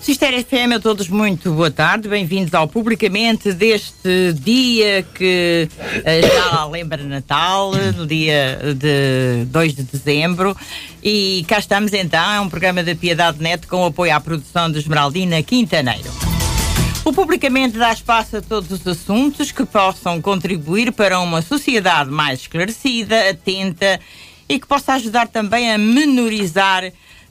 Sister FM a todos muito boa tarde, bem-vindos ao Publicamente deste dia que já lembra Natal, no dia de 2 de dezembro. E cá estamos então, é um programa da Piedade Net com apoio à produção de Esmeraldina Quintaneiro. O Publicamente dá espaço a todos os assuntos que possam contribuir para uma sociedade mais esclarecida, atenta e que possa ajudar também a menorizar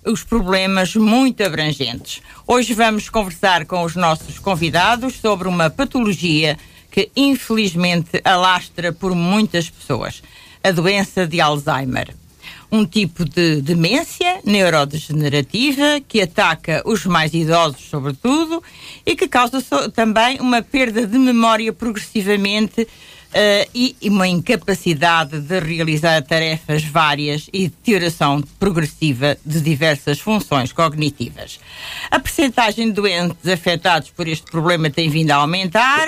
os problemas muito abrangentes. Hoje vamos conversar com os nossos convidados sobre uma patologia que infelizmente alastra por muitas pessoas: a doença de Alzheimer. Um tipo de demência neurodegenerativa que ataca os mais idosos, sobretudo, e que causa também uma perda de memória progressivamente uh, e, uma incapacidade de realizar tarefas várias e deterioração progressiva de diversas funções cognitivas. A percentagem de doentes afetados por este problema tem vindo a aumentar.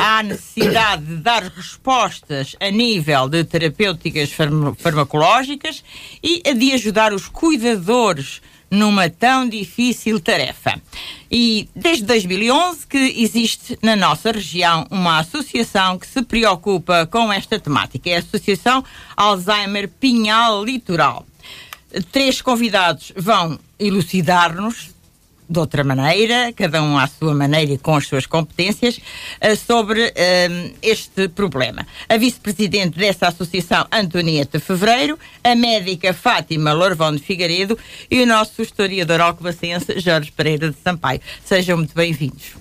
Há necessidade de dar respostas a nível de terapêuticas farmacológicas e de ajudar os cuidadores numa tão difícil tarefa. E desde 2011 que existe na nossa região uma associação que se preocupa com esta temática. É a Associação Alzheimer Pinhal Litoral. Três convidados vão elucidar-nos de outra maneira, cada um à sua maneira e com as suas competências, uh, sobre uh, este problema. A vice-presidente dessa associação, Antonieta Fevereiro, a médica Fátima Lorvão de Figueiredo e o nosso historiador alcobacense, Jorge Pereira de Sampaio. Sejam muito bem-vindos.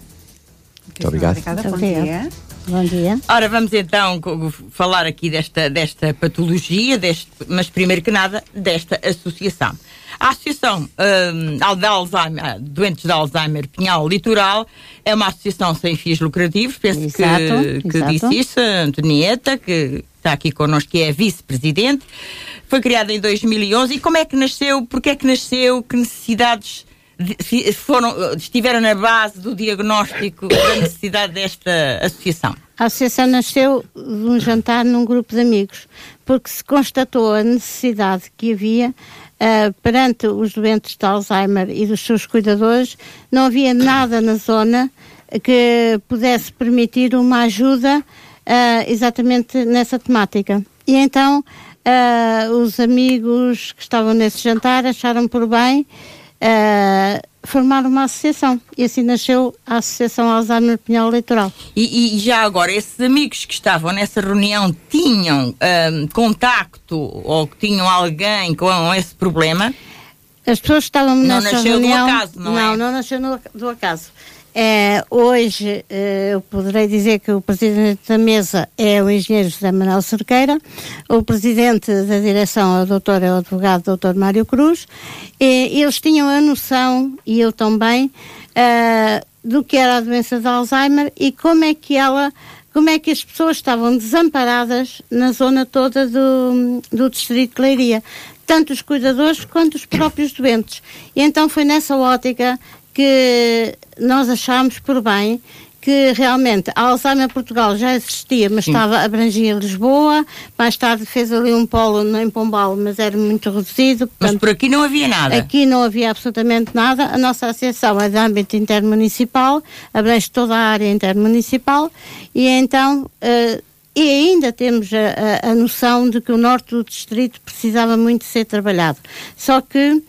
Muito obrigado. Obrigada, bom dia. Bom dia. Ora, vamos então falar aqui desta, desta patologia, deste, mas primeiro que nada, desta associação. A Associação uh, de Alzheimer, Doentes de Alzheimer Pinhal Litoral é uma associação sem fins lucrativos, penso exato, que, que exato. disse isso, a Antonieta, que está aqui connosco, que é vice-presidente. Foi criada em 2011. E como é que nasceu? Porquê é que nasceu? Que necessidades foram, estiveram na base do diagnóstico da necessidade desta associação? A associação nasceu de um jantar num grupo de amigos, porque se constatou a necessidade que havia uh, perante os doentes de Alzheimer e dos seus cuidadores, não havia nada na zona que pudesse permitir uma ajuda uh, exatamente nessa temática. E então uh, os amigos que estavam nesse jantar acharam por bem formar uma associação. E assim nasceu a Associação Alzheimer Pinhal Eleitoral. E, e, já agora, esses amigos que estavam nessa reunião tinham um, contacto ou que tinham alguém com esse problema? As pessoas que estavam nessa reunião... Não nasceu do acaso, não, não é? Não, não nasceu do acaso. É, hoje é, eu poderei dizer que o presidente da mesa é o engenheiro José Manuel Cerqueira, o presidente da direção é o doutor, é o advogado doutor Mário Cruz, e eles tinham a noção, e eu também, é, do que era a doença de Alzheimer e como é que ela como é que as pessoas estavam desamparadas na zona toda do, do distrito de Leiria, tanto os cuidadores quanto os próprios doentes. E então foi nessa ótica que nós achámos por bem que realmente a Alzheimer Portugal já existia, mas Sim. estava abrangia Lisboa, mais tarde fez ali um polo em Pombal, mas era muito reduzido. Portanto, mas por aqui não havia nada? Aqui não havia absolutamente nada. A nossa associação é de âmbito intermunicipal, abrange toda a área intermunicipal e então... Uh, e ainda temos a, a, a noção de que o norte do distrito precisava muito ser trabalhado. Só que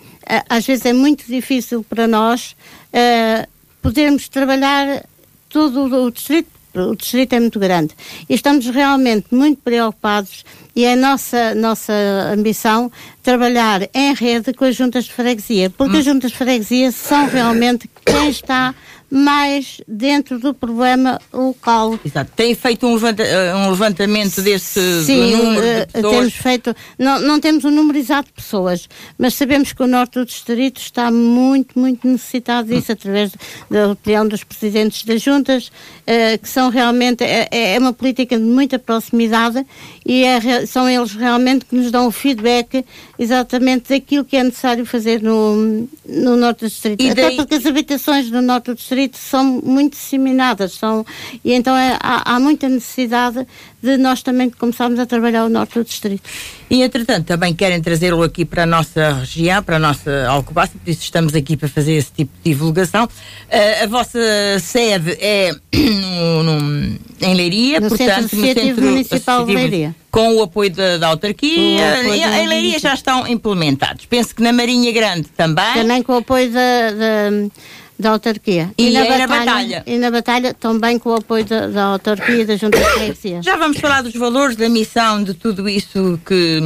às vezes é muito difícil para nós uh, podermos trabalhar todo o distrito, o distrito é muito grande. E estamos realmente muito preocupados e é a nossa, nossa ambição trabalhar em rede com as juntas de freguesia, porque hum. as juntas de freguesia são realmente quem está mais dentro do problema local. Exato. Tem feito um, levanta, eh, um levantamento desse Sim, número de eh, pessoas? temos feito, não, não temos o um número exato de pessoas, mas sabemos que o norte do distrito está muito, muito necessitado disso, hum. através da opinião dos presidentes das juntas, uh, que são realmente, é, é, uma política de muita proximidade e é, são eles realmente que nos dão o feedback exatamente daquilo que é necessário fazer no, no norte do distrito. E Até porque as habitações do norte do distrito são muito disseminadas, são, e então é, há, há muita necessidade de nós também começarmos a trabalhar o norte do distrito. E, entretanto, também querem trazê-lo aqui para a nossa região, para a nossa Alcobaça, por isso estamos aqui para fazer esse tipo de divulgação. Uh, a vossa sede é no, no, em Leiria, no portanto, Centro no Centro Municipal de Leiria. Com o apoio da, da autarquia. E, em Leiria já estão implementados. Penso que na Marinha Grande também. Também com o apoio da, da da autarquia. E, e na, batalha, na, batalha, E na batalha também com o apoio da, da autarquia e da Junta de Freguesia. Já vamos falar dos valores, da missão, de tudo isso que,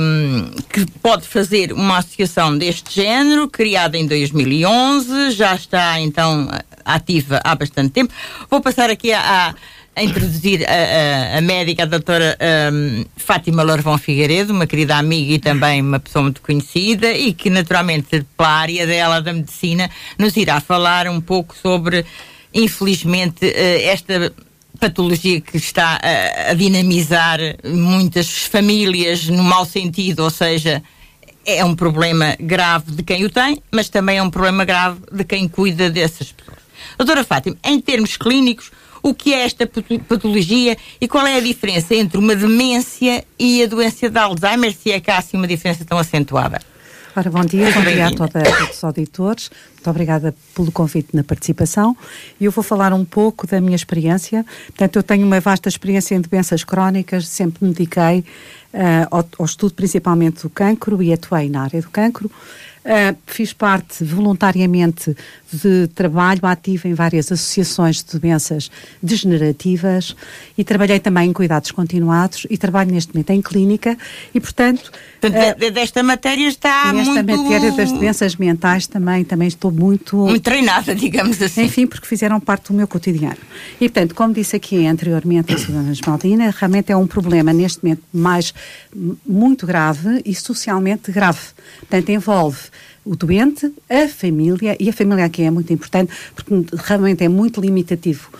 que pode fazer uma associação deste género, criada em 2011, já está então ativa há bastante tempo. Vou passar aqui a a introduzir a, a, a médica, a doutora um, Fátima Lorvão Figueiredo, uma querida amiga e também uma pessoa muito conhecida e que naturalmente pela área dela da medicina nos irá falar um pouco sobre, infelizmente, uh, esta patologia que está a, a dinamizar muitas famílias no mau sentido, ou seja, é um problema grave de quem o tem, mas também é um problema grave de quem cuida dessas pessoas. Doutora Fátima, em termos clínicos, o que é esta patologia e qual é a diferença entre uma demência e a doença de Alzheimer, se é que há assim uma diferença tão acentuada? Ora, bom dia, bom dia a, todos os auditores. Muito obrigada pelo convite na participação. E eu vou falar um pouco da minha experiência. Portanto, eu tenho uma vasta experiência em doenças crónicas, sempre me dediquei uh, ao, ao, estudo principalmente do cancro e atuei na área do cancro. Uh, fiz parte voluntariamente de trabalho ativo em várias associações de doenças degenerativas e trabalhei também em cuidados continuados e trabalho neste momento em clínica e, portanto... portanto uh, desta matéria está nesta muito... matéria das doenças mentais também, também estou muito... Muito treinada, digamos assim. Enfim, porque fizeram parte do meu cotidiano. E, portanto, como disse aqui anteriormente a Susana Esmaldina, realmente é um problema neste momento mais muito grave e socialmente grave. Portanto, envolve o doente, a família, e a família aqui é muito importante, porque realmente é muito limitativo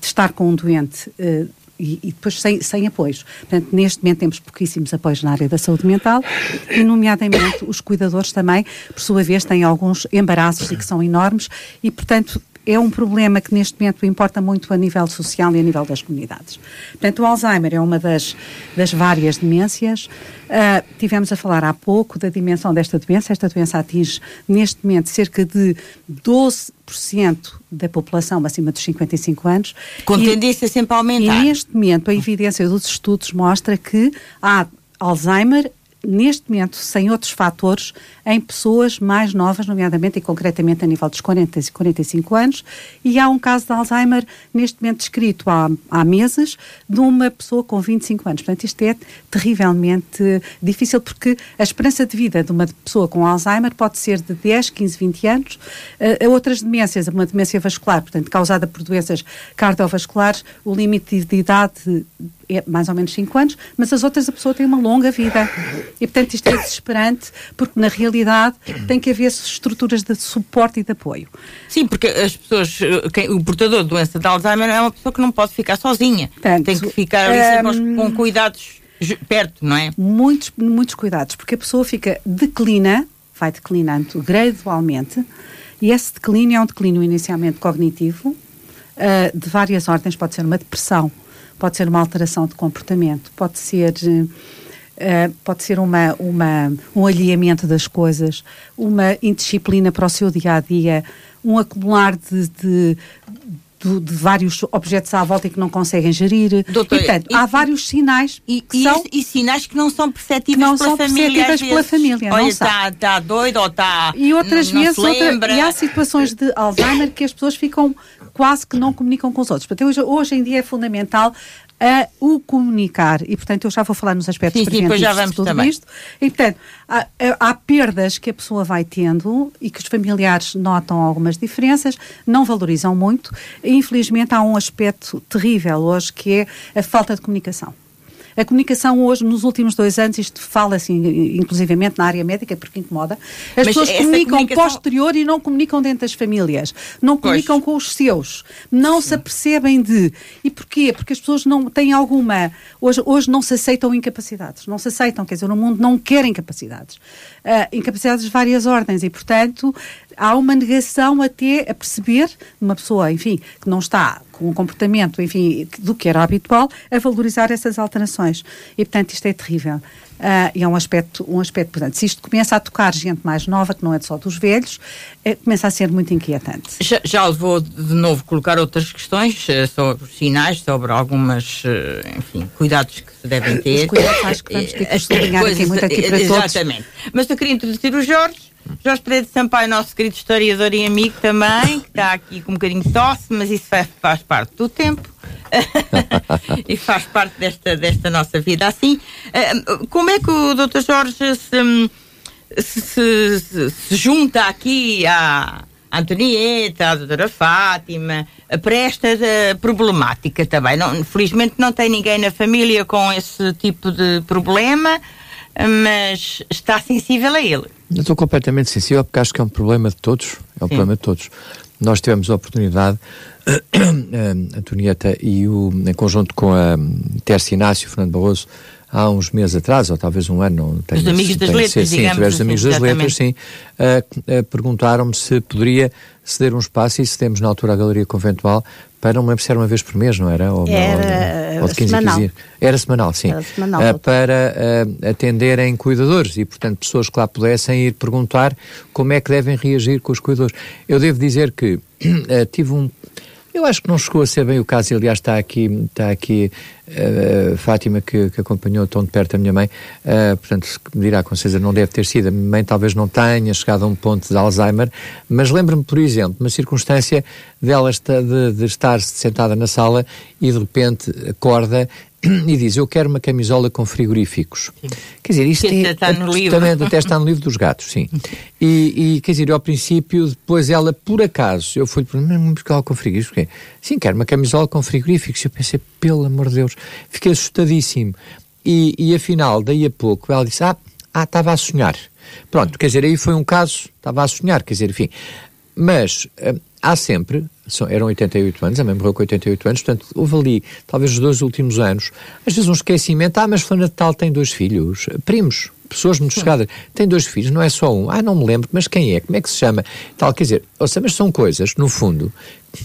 estar com um doente uh, e, e, depois sem, sem apoios. Portanto, neste momento temos pouquíssimos apoios na área da saúde mental e, nomeadamente, os cuidadores também, por sua vez, têm alguns embaraços e que são enormes e, portanto, é um problema que neste momento importa muito a nível social e a nível das comunidades. Portanto, o Alzheimer é uma das, das várias demências. Uh, tivemos a falar há pouco da dimensão desta doença. Esta doença atinge neste momento cerca de 12% da população acima dos 55 anos. Com tendência sempre a aumentar. E neste momento a evidência dos estudos mostra que há Alzheimer neste momento, sem outros fatores, em pessoas mais novas, nomeadamente e concretamente a nível dos 40 e 45 anos, e há um caso de Alzheimer neste momento descrito há, há meses de uma pessoa com 25 anos. Portanto, isto é terrivelmente difícil porque a esperança de vida de uma pessoa com Alzheimer pode ser de 10, 15, 20 anos. Uh, outras demências, uma demência vascular, portanto, causada por doenças cardiovasculares, o limite de idade é mais ou menos 5 anos, mas as outras a pessoa tem uma longa vida. E, portanto, isto é desesperante, porque na realidade tem que haver estruturas de suporte e de apoio. Sim, porque as pessoas, quem, o portador de doença de Alzheimer é uma pessoa que não pode ficar sozinha. Portanto, tem que ficar ali um, com cuidados perto, não é? Muitos, muitos cuidados, porque a pessoa fica, declina, vai declinando gradualmente, e esse declínio é um declínio inicialmente cognitivo, uh, de várias ordens, pode ser uma depressão, pode ser uma alteração de comportamento, pode ser. Uh, pode ser uma, uma, um alinhamento das coisas, uma indisciplina para o seu dia a dia, um acumular de, de, de, de vários objetos à volta e que não conseguem gerir. Doutor, portanto, e, há vários sinais e, e, são, e, sinais que não são perceptíveis não pela são família. Perceptíveis pela família. Olha, está tá doido ou está. E outras vezes, outra, e há situações de Alzheimer que as pessoas ficam quase que não comunicam com os outros. Portanto, hoje, hoje em dia é fundamental a o comunicar. E, portanto, eu já vou falar nos aspectos sim, preventivos já vamos de tudo também. isto. E, portanto, há, há, perdas que a pessoa vai tendo e que os familiares notam algumas diferenças, não valorizam muito. E, infelizmente, há um aspecto terrível hoje que é a falta de comunicação. A comunicação hoje, nos últimos dois anos, isto fala-se inclusivamente na área médica, porque incomoda, as Mas pessoas comunicam comunicação... posterior e não comunicam dentro das famílias, não comunicam pois. com os seus, não Sim. se apercebem de. E porquê? Porque as pessoas não têm alguma. Hoje, hoje não se aceitam incapacidades, não se aceitam, quer dizer, no mundo não querem incapacidades. Uh, incapacidades de várias ordens e, portanto, há uma negação até a perceber uma pessoa, enfim, que não está com um comportamento, enfim, do que era habitual, a valorizar essas alterações. E, portanto, isto é terrível. Uh, e é um aspecto, um aspecto, portanto, se isto começa a tocar gente mais nova, que não é só dos velhos, é, começa a ser muito inquietante. Já, já vou de novo colocar outras questões uh, sobre sinais, sobre algumas, uh, enfim, cuidados que se devem ter. Os cuidados acho que vamos ter que sublinhar aqui muito aqui para todos. Exatamente. Mas eu queria introduzir o Jorge, Jorge Pereira de Sampaio, nosso querido historiador e amigo também, que está aqui com um bocadinho de tosse, mas isso faz, faz parte do tempo. e faz parte desta, desta nossa vida. Assim, eh, como é que o Dr. Jorge se, se, se, se junta aqui à Antonieta, à doutora Fátima, para esta eh, problemática também? Não, felizmente não tem ninguém na família com esse tipo de problema, mas está sensível a ele. Eu estou completamente sensível porque acho que é um problema de todos. É um Sim. problema de todos. Nós tivemos a oportunidade, a Antonieta e o, em conjunto com a Tércia Inácio, Fernando Barroso, há uns meses atrás, ou talvez um ano, não tenho Os amigos das letras, ser, sim, digamos. Os amigos das letras, sim. Uh, uh, Perguntaram-me se poderia ceder um espaço e cedemos na altura a Galeria Conventual para, não me lembro se era uma vez por mês, não era? Ou, era ou, ou de 15 semanal. 15 Era semanal, sim. Era semanal, uh, para uh, atenderem cuidadores e, portanto, pessoas que lá pudessem ir perguntar como é que devem reagir com os cuidadores. Eu devo dizer que uh, tive um eu acho que não chegou a ser bem o caso, aliás está aqui, está aqui uh, Fátima que, que, acompanhou tão de perto a minha mãe, uh, portanto me dirá com certeza não deve ter sido, a minha mãe talvez não tenha chegado a um ponto de Alzheimer, mas lembro-me por exemplo, uma circunstância dela de, de estar sentada na sala e de repente acorda e diz: Eu quero uma camisola com frigoríficos. Sim. Quer dizer, isto que é. Está no livro. Até está no livro dos gatos, sim. E, e, quer dizer, ao princípio, depois ela, por acaso, eu fui para uma camisola com frigoríficos. Sim, quero uma camisola com frigoríficos. Eu pensei, pelo amor de Deus, fiquei assustadíssimo. E, e afinal, daí a pouco, ela disse: Ah, ah, estava a sonhar. Pronto, quer dizer, aí foi um caso, estava a sonhar, quer dizer, enfim. Mas eh, há sempre, eram 88 anos, a mãe morreu com 88 anos, portanto, houve ali, talvez os dois últimos anos, às vezes um esquecimento, ah, mas Fulana de Tal tem dois filhos, primos, pessoas muito chegadas, tem dois filhos, não é só um, ah, não me lembro, mas quem é, como é que se chama, tal, quer dizer, ou seja, mas são coisas, no fundo,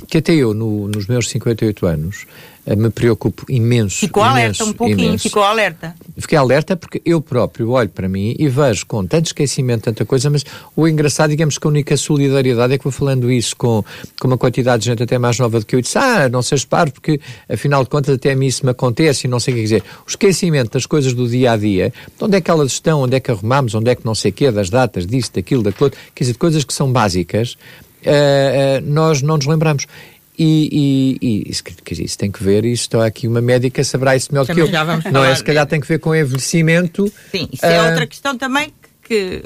que até eu, no, nos meus 58 anos, me preocupo imenso. Ficou imenso, alerta um pouquinho, imenso. ficou alerta. Fiquei alerta porque eu próprio olho para mim e vejo com tanto esquecimento, tanta coisa, mas o engraçado, digamos que a única solidariedade é que vou falando isso com, com uma quantidade de gente até mais nova do que eu e disse, ah, não sejas paro, porque afinal de contas até a mim isso me acontece e não sei o que dizer. O esquecimento das coisas do dia a dia, de onde é que elas estão, onde é que arrumamos, onde é que não sei o quê, das datas, disso, daquilo, daquilo, quer dizer, de coisas que são básicas, uh, uh, nós não nos lembramos. E, e, e isso, quer dizer, isso tem que ver, isto aqui uma médica saberá isso melhor também que eu. não falar. é? Se calhar tem que ver com envelhecimento. Sim, isso uh, é ah, outra questão também que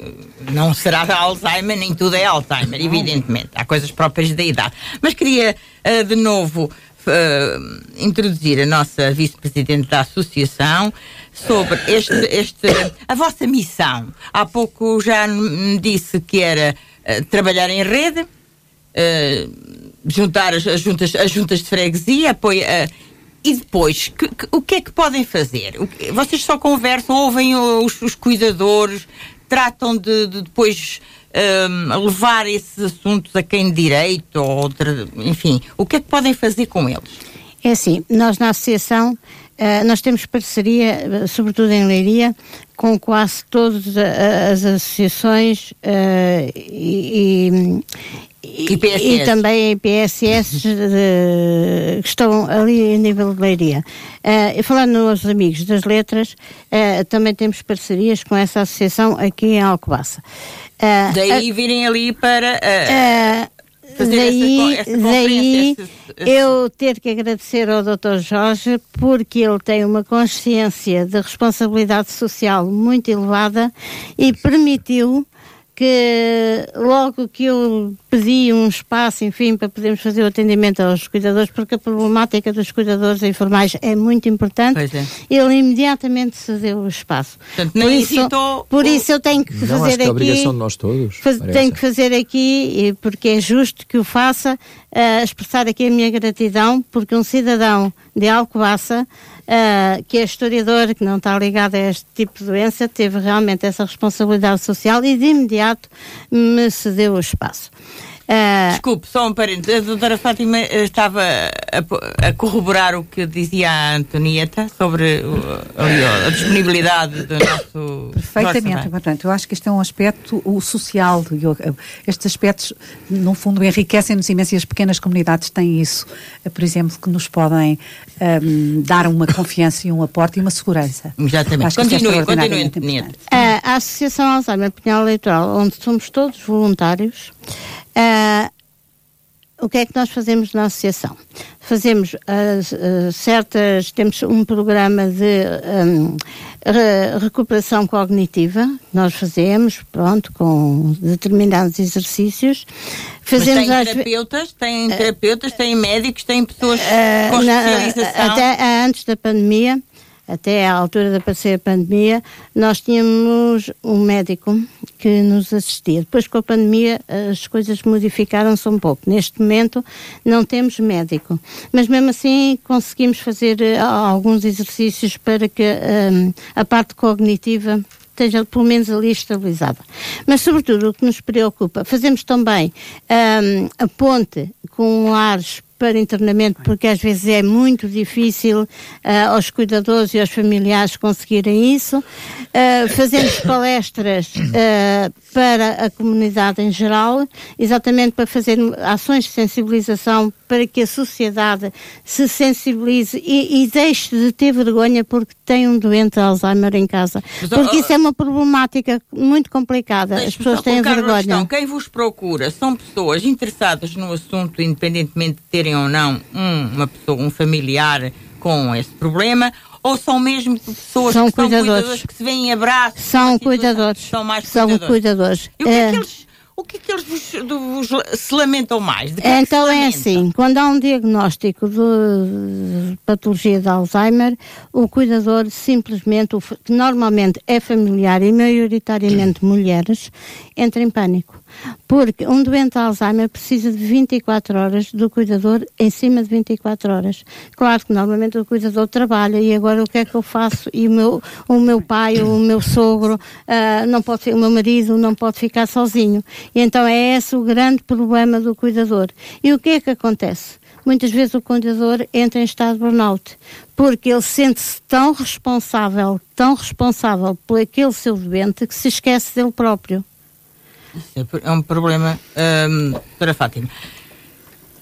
não será Alzheimer, nem tudo é Alzheimer, evidentemente. Há coisas próprias da idade. Mas queria, uh, de novo, uh, introduzir a nossa vice-presidente da associação sobre este, este, a vossa missão. Há pouco já me disse que era uh, trabalhar em rede, juntar as, as, juntas, as juntas de freguesia, apoia. e depois, que, que, o que é que podem fazer? vocês só conversam, ouvem os, os cuidadores, tratam de, de depois um, levar esses assuntos a quem de direito, ou outra, enfim, o que é que podem fazer com eles? É assim, nós na associação Uh, nós temos parceria, sobretudo em Leiria, com quase todas as associações uh, e, e, e, também PSS de, que estão ali a nível de Leiria. Uh, falando nos amigos das letras, uh, também temos parcerias com essa associação aqui em Alcobaça. Uh, Daí virem ali para daí, essa, essa daí esse... eu ter que agradecer ao Dr. Jorge porque ele tem uma consciência de responsabilidade social muito elevada e permitiu que logo que eu pedi um espaço, enfim, para podermos fazer o atendimento aos cuidadores, porque a problemática dos cuidadores informais é muito importante, é. ele imediatamente cedeu o espaço. Portanto, por isso, por isso eu tenho que não, fazer acho que aqui. É obrigação de nós todos. Faz, tenho que fazer aqui, porque é justo que o faça, uh, expressar aqui a minha gratidão, porque um cidadão de Alcobaça, uh, que é historiador, que não está ligado a este tipo de doença, teve realmente essa responsabilidade social e de imediato me cedeu o espaço. Uh, Desculpe, só um parênteses. A doutora Fátima estava a, a, corroborar o que dizia a Antonieta sobre a, a disponibilidade do nosso. Perfeitamente, portanto, eu acho que este é um aspecto o social. Estes aspectos, no fundo, enriquecem-nos imenso e as pequenas comunidades têm isso, por exemplo, que nos podem um, dar uma confiança e um aporte e uma segurança. Exatamente. Acho é continue, continue, Antonieta. A Associação Alzheimer Pinhal Eleitoral, onde somos todos voluntários, Uh, o que é que nós fazemos na associação? Fazemos uh, uh, certas, temos um programa de um, re, recuperação cognitiva, nós fazemos, pronto, com determinados exercícios. Fazemos Mas tem terapeutas, tem terapeutas, tem médicos, tem pessoas com especialização? Até antes da pandemia, até à altura de aparecer a pandemia, nós tínhamos um médico que nos assistia. Depois, com a pandemia, as coisas modificaram-se um pouco. Neste momento, não temos médico, mas mesmo assim conseguimos fazer uh, alguns exercícios para que um, a parte cognitiva esteja pelo menos ali estabilizada. Mas, sobretudo, o que nos preocupa, fazemos também um, a ponte com lares para internamento, porque às vezes é muito difícil uh, aos cuidadores e aos familiares conseguirem isso. Uh, fazemos palestras uh, para a comunidade em geral, exatamente para fazer ações de sensibilização para que a sociedade se sensibilize e, e deixe de ter vergonha porque tem um doente de Alzheimer em casa. Mas, porque isso é uma problemática muito complicada. As pessoas têm vergonha. Questão. Quem vos procura são pessoas interessadas no assunto, independentemente de terem ou não um, uma pessoa, um familiar com esse problema, ou são mesmo pessoas são que cuidadores. são cuidadores que se veem em abraços? São cuidadores. São mais cuidadores. São cuidadores. E o que é, é que eles o que é que eles vos, vos se lamentam mais? É então é assim, quando há um diagnóstico de patologia de Alzheimer, o cuidador simplesmente, que normalmente é familiar e maioritariamente mulheres, entra em pânico. Porque um doente de Alzheimer precisa de 24 horas do cuidador em cima de 24 horas. Claro que normalmente o cuidador trabalha e agora o que é que eu faço? E o meu, o meu pai, o meu sogro, uh, não pode, o meu marido não pode ficar sozinho. E então é esse o grande problema do cuidador. E o que é que acontece? Muitas vezes o cuidador entra em estado de burnout, porque ele sente-se tão responsável, tão responsável por aquele seu doente que se esquece dele próprio. É um problema um, para Fátima.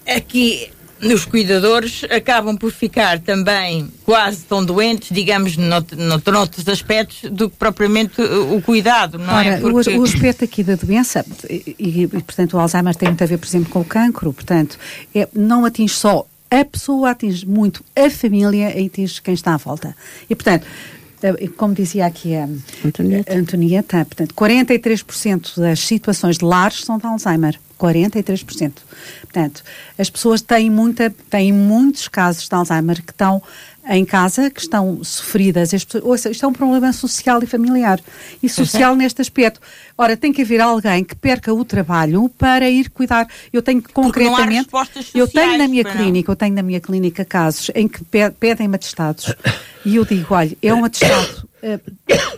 Aqui os cuidadores acabam por ficar também quase tão doentes, digamos, noutros aspectos, do que propriamente o cuidado, não Ora, é? Porque... O, o aspecto aqui da doença, e, e, portanto o Alzheimer tem muito a ver, por exemplo, com o cancro, portanto, é, não atinge só a pessoa, atinge muito a família e atinge quem está à volta. E, portanto, como dizia aqui a Antonieta, Antonieta portanto, 43% das situações de lares são de Alzheimer. 43%. Portanto, as pessoas têm, muita, têm muitos casos de Alzheimer que estão em casa, que estão sofridas. Pessoas, isto é um problema social e familiar. E social uhum. neste aspecto. Ora, tem que haver alguém que perca o trabalho para ir cuidar. Eu tenho concretamente. eu tenho na minha clínica, não. eu tenho na minha clínica casos em que pedem-me atestados. e eu digo, olha, é um atestado. Eh,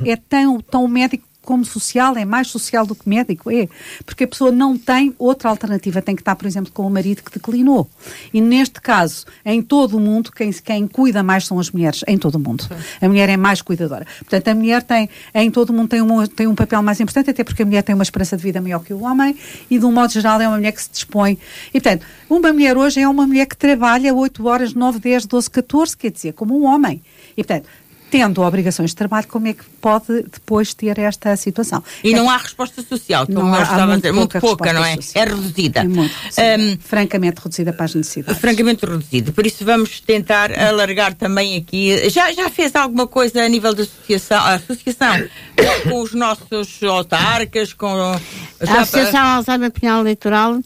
é tão, tão médico como social, é mais social do que médico, é. Porque a pessoa não tem outra alternativa, tem que estar, por exemplo, com o marido que declinou. E neste caso, em todo o mundo, quem, quem cuida mais são as mulheres, em todo o mundo. A mulher é mais cuidadora. Portanto, a mulher tem, em todo o mundo, tem um, tem um papel mais importante, até porque a mulher tem uma esperança de vida maior que o homem e, de um modo geral, é uma mulher que se dispõe. E, portanto, uma mulher hoje é uma mulher que trabalha 8 horas, 9, 10, 12, 14, quer dizer, como um homem. E, portanto, tendo obrigações de trabalho, como é que pode depois ter esta situação? E é não há resposta social, como não há, estava a dizer, muito pouca, não é? Social. É reduzida. É muito. Um, francamente reduzida para as necessidades. Francamente reduzida. Por isso vamos tentar alargar também aqui. Já, já fez alguma coisa a nível da associação, a associação com os nossos autarcas, com... A Associação Alzheimer Penal Eleitoral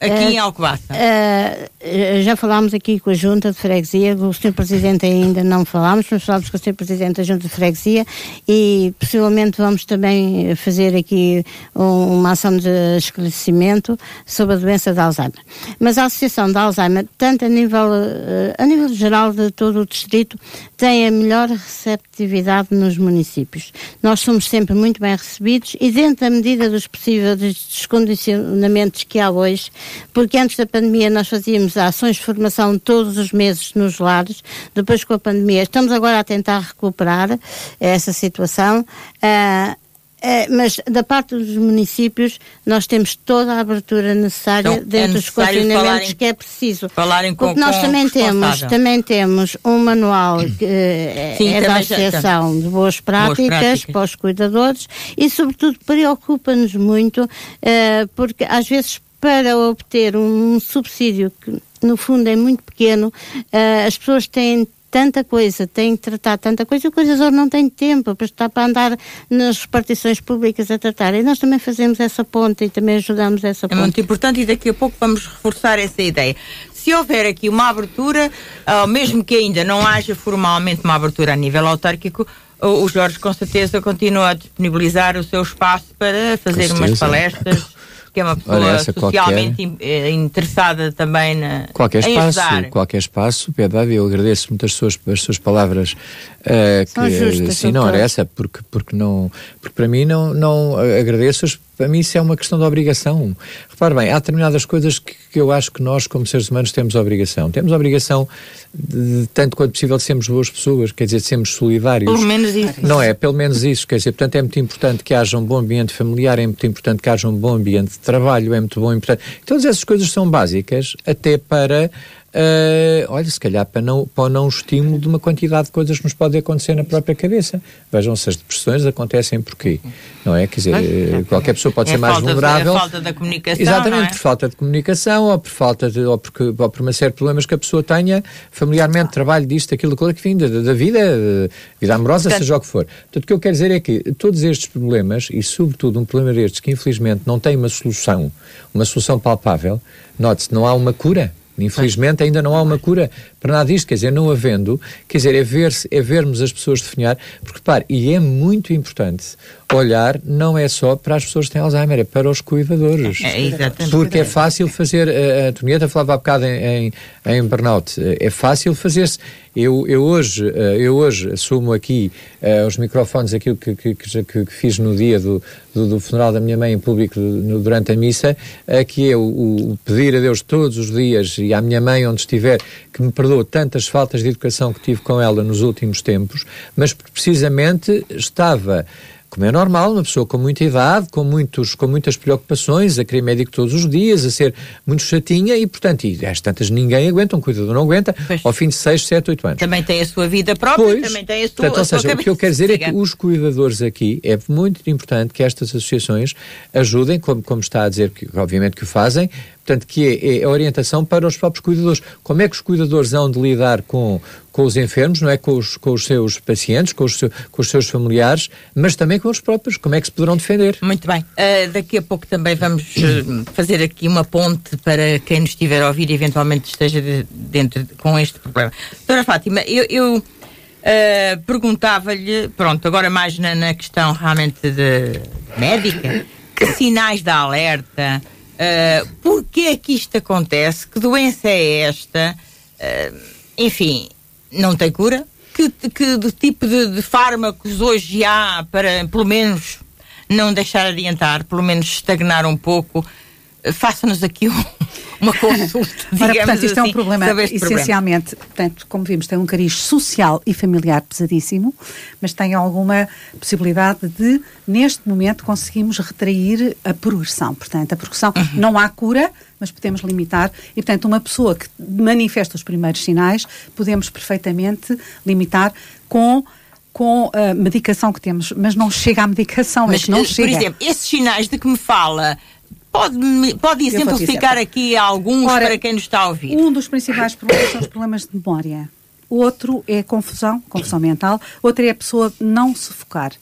Aqui uh, em Alcobaça. Uh, já falámos aqui com a Junta de Freguesia, o Sr. Presidente ainda não falámos, mas falámos com o Sr. Presidente da Junta de Freguesia e possivelmente vamos também fazer aqui um, uma ação de esclarecimento sobre a doença de Alzheimer. Mas a Associação de Alzheimer, tanto a nível, uh, a nível geral de todo o distrito, tem a melhor receptividade nos municípios. Nós somos sempre muito bem recebidos e dentro da medida dos possíveis descondicionamentos que há hoje, porque antes da pandemia nós fazíamos ações de formação todos os meses nos lares, depois com a pandemia estamos agora a tentar recuperar essa situação. Uh, é, mas da parte dos municípios nós temos toda a abertura necessária então, dentro é dos confinamentos que é preciso. Falarem com, Porque nós com também temos, também temos um manual que Sim, é da Associação já, de boas práticas, boas práticas, para os cuidadores e sobretudo preocupa-nos muito porque às vezes para obter um subsídio que no fundo é muito pequeno, uh, as pessoas têm tanta coisa, têm que tratar tanta coisa, e o cuidador não tem tempo para estar para andar nas repartições públicas a tratar. E nós também fazemos essa ponte e também ajudamos essa ponte. É muito importante e daqui a pouco vamos reforçar essa ideia. Se houver aqui uma abertura, uh, mesmo que ainda não haja formalmente uma abertura a nível autárquico, o Jorge com certeza continua a disponibilizar o seu espaço para fazer umas palestras que é uma pessoa Olha, socialmente qualquer, eh, interessada também na qualquer espaço, ajudar. qualquer espaço, Piedade, eu agradeço muito as suas, as suas palavras uh, que justas, sim, não era essa, porque, porque não porque para mim não, não agradeço para mim isso é uma questão de obrigação. Repare bem, há determinadas coisas que, que, eu acho que nós, como seres humanos, temos obrigação. Temos obrigação, de, de, tanto quanto possível, de sermos boas pessoas, quer dizer, de sermos solidários. Pelo menos isso. Não é? Pelo menos isso. Quer dizer, portanto, é muito importante que haja um bom ambiente familiar, é muito importante que haja um bom ambiente de trabalho, é muito bom importante. Todas essas coisas são básicas até para Uh, olha, se calhar para não, para não estímulo de uma quantidade de coisas que nos pode acontecer na própria cabeça. Vejam se as depressões acontecem porquê, não é? Quer dizer, uh, qualquer pessoa pode é ser mais vulnerável. Por falta da comunicação. Exatamente, é? por falta de comunicação ou por falta de, ou, porque, ou por uma série de problemas que a pessoa tenha familiarmente, trabalho disto, aquilo, aquilo, enfim, da, da vida, vida amorosa, Portanto, seja o que for. Portanto, o que eu quero dizer é que todos estes problemas, e sobretudo um problema destes que infelizmente não tem uma solução, uma solução palpável, note-se, não há uma cura Infelizmente ainda não há uma cura para nada disto, quer dizer, não havendo, quer dizer, é, ver é vermos as pessoas definhar, porque pare, e é muito importante olhar, não é só para as pessoas que têm Alzheimer, é para os cuidadores. É, exatamente. Porque é fácil fazer, a Antonieta falava há bocado em, em, em burnout, é fácil fazer-se. Eu, eu, hoje, eu hoje assumo aqui uh, os microfones aquilo que, que, que, que, fiz no dia do, do, do, funeral da minha mãe em público no, durante a missa, uh, que é o, o, pedir a Deus todos os dias e à minha mãe onde estiver que me perdoe tantas faltas de educação que tive com ela nos últimos tempos, mas precisamente estava como é normal, uma pessoa com muita idade, com, muitos, com muitas preocupações, a querer médico todos os dias, a ser muito chatinha e, portanto, e às tantas ninguém aguenta, um cuidador não aguenta, pois. ao fim de 6, 7, 8 anos. Também tem a sua vida própria, pois, também tem a sua, portanto, ou seja, o que eu quero dizer é que os cuidadores aqui, é muito importante que estas associações ajudem, como, como está a dizer, que obviamente que o fazem, portanto, que é, é, a orientação para os próprios cuidadores. Como é que os cuidadores hão de lidar com, com os enfermos, não é? Com os, com os seus pacientes, com os, seu, com os seus familiares, mas também com os próprios. Como é que se poderão defender? Muito bem. Uh, daqui a pouco também vamos uh, fazer aqui uma ponte para quem nos estiver a ouvir e eventualmente esteja de, dentro de, com este problema. Doutora Fátima, eu, eu uh, perguntava-lhe, pronto, agora mais na, na questão realmente de médica, que sinais de alerta Uh, que é que isto acontece? Que doença é esta? Uh, enfim, não tem cura? Que, que de tipo de, de, fármacos hoje há para, pelo menos, não deixar adiantar, pelo menos estagnar um pouco? Uh, Faça-nos aqui um, uma consulta. Ora, portanto, isto assim, é um assim, problema essencialmente, problema. portanto, como vimos, tem um cariz social e familiar pesadíssimo, mas tem alguma possibilidade de, neste momento, conseguimos retrair a progressão. Portanto, a progressão uhum. não há cura, mas podemos limitar. E, portanto, uma pessoa que manifesta os primeiros sinais, podemos perfeitamente limitar com com a medicação que temos, mas não chega à medicação, mas, é não chega. Por exemplo, esses sinais de que me fala Pode, pode exemplificar aqui alguns Ora, para quem nos está a ouvir? Um dos principais problemas são os problemas de memória. Outro é confusão, confusão mental. Outro é a pessoa não se focar.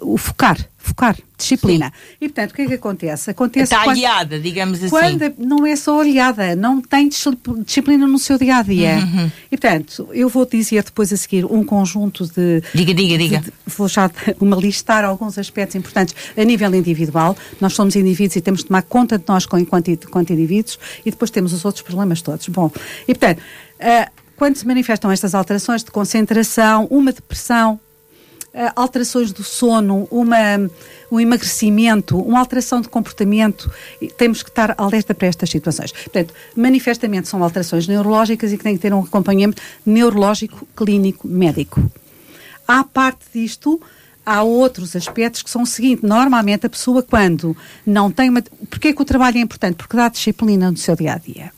O focar, focar, disciplina. Sim. E portanto, o que é que acontece? acontece Está quando, aliada, digamos assim. Quando não é só aliada, não tem disciplina no seu dia a dia. Uhum. E portanto, eu vou dizer depois a seguir um conjunto de. Diga, diga, diga. De, vou já uma listar alguns aspectos importantes a nível individual. Nós somos indivíduos e temos de tomar conta de nós enquanto, enquanto indivíduos e depois temos os outros problemas todos. Bom, e portanto. Uh, quando se manifestam estas alterações de concentração, uma depressão, alterações do sono, uma, um emagrecimento, uma alteração de comportamento, temos que estar alerta para estas situações. Portanto, manifestamente são alterações neurológicas e que têm que ter um acompanhamento neurológico, clínico, médico. À parte disto, há outros aspectos que são o seguinte: normalmente a pessoa, quando não tem uma. Porquê que o trabalho é importante? Porque dá disciplina no seu dia a dia.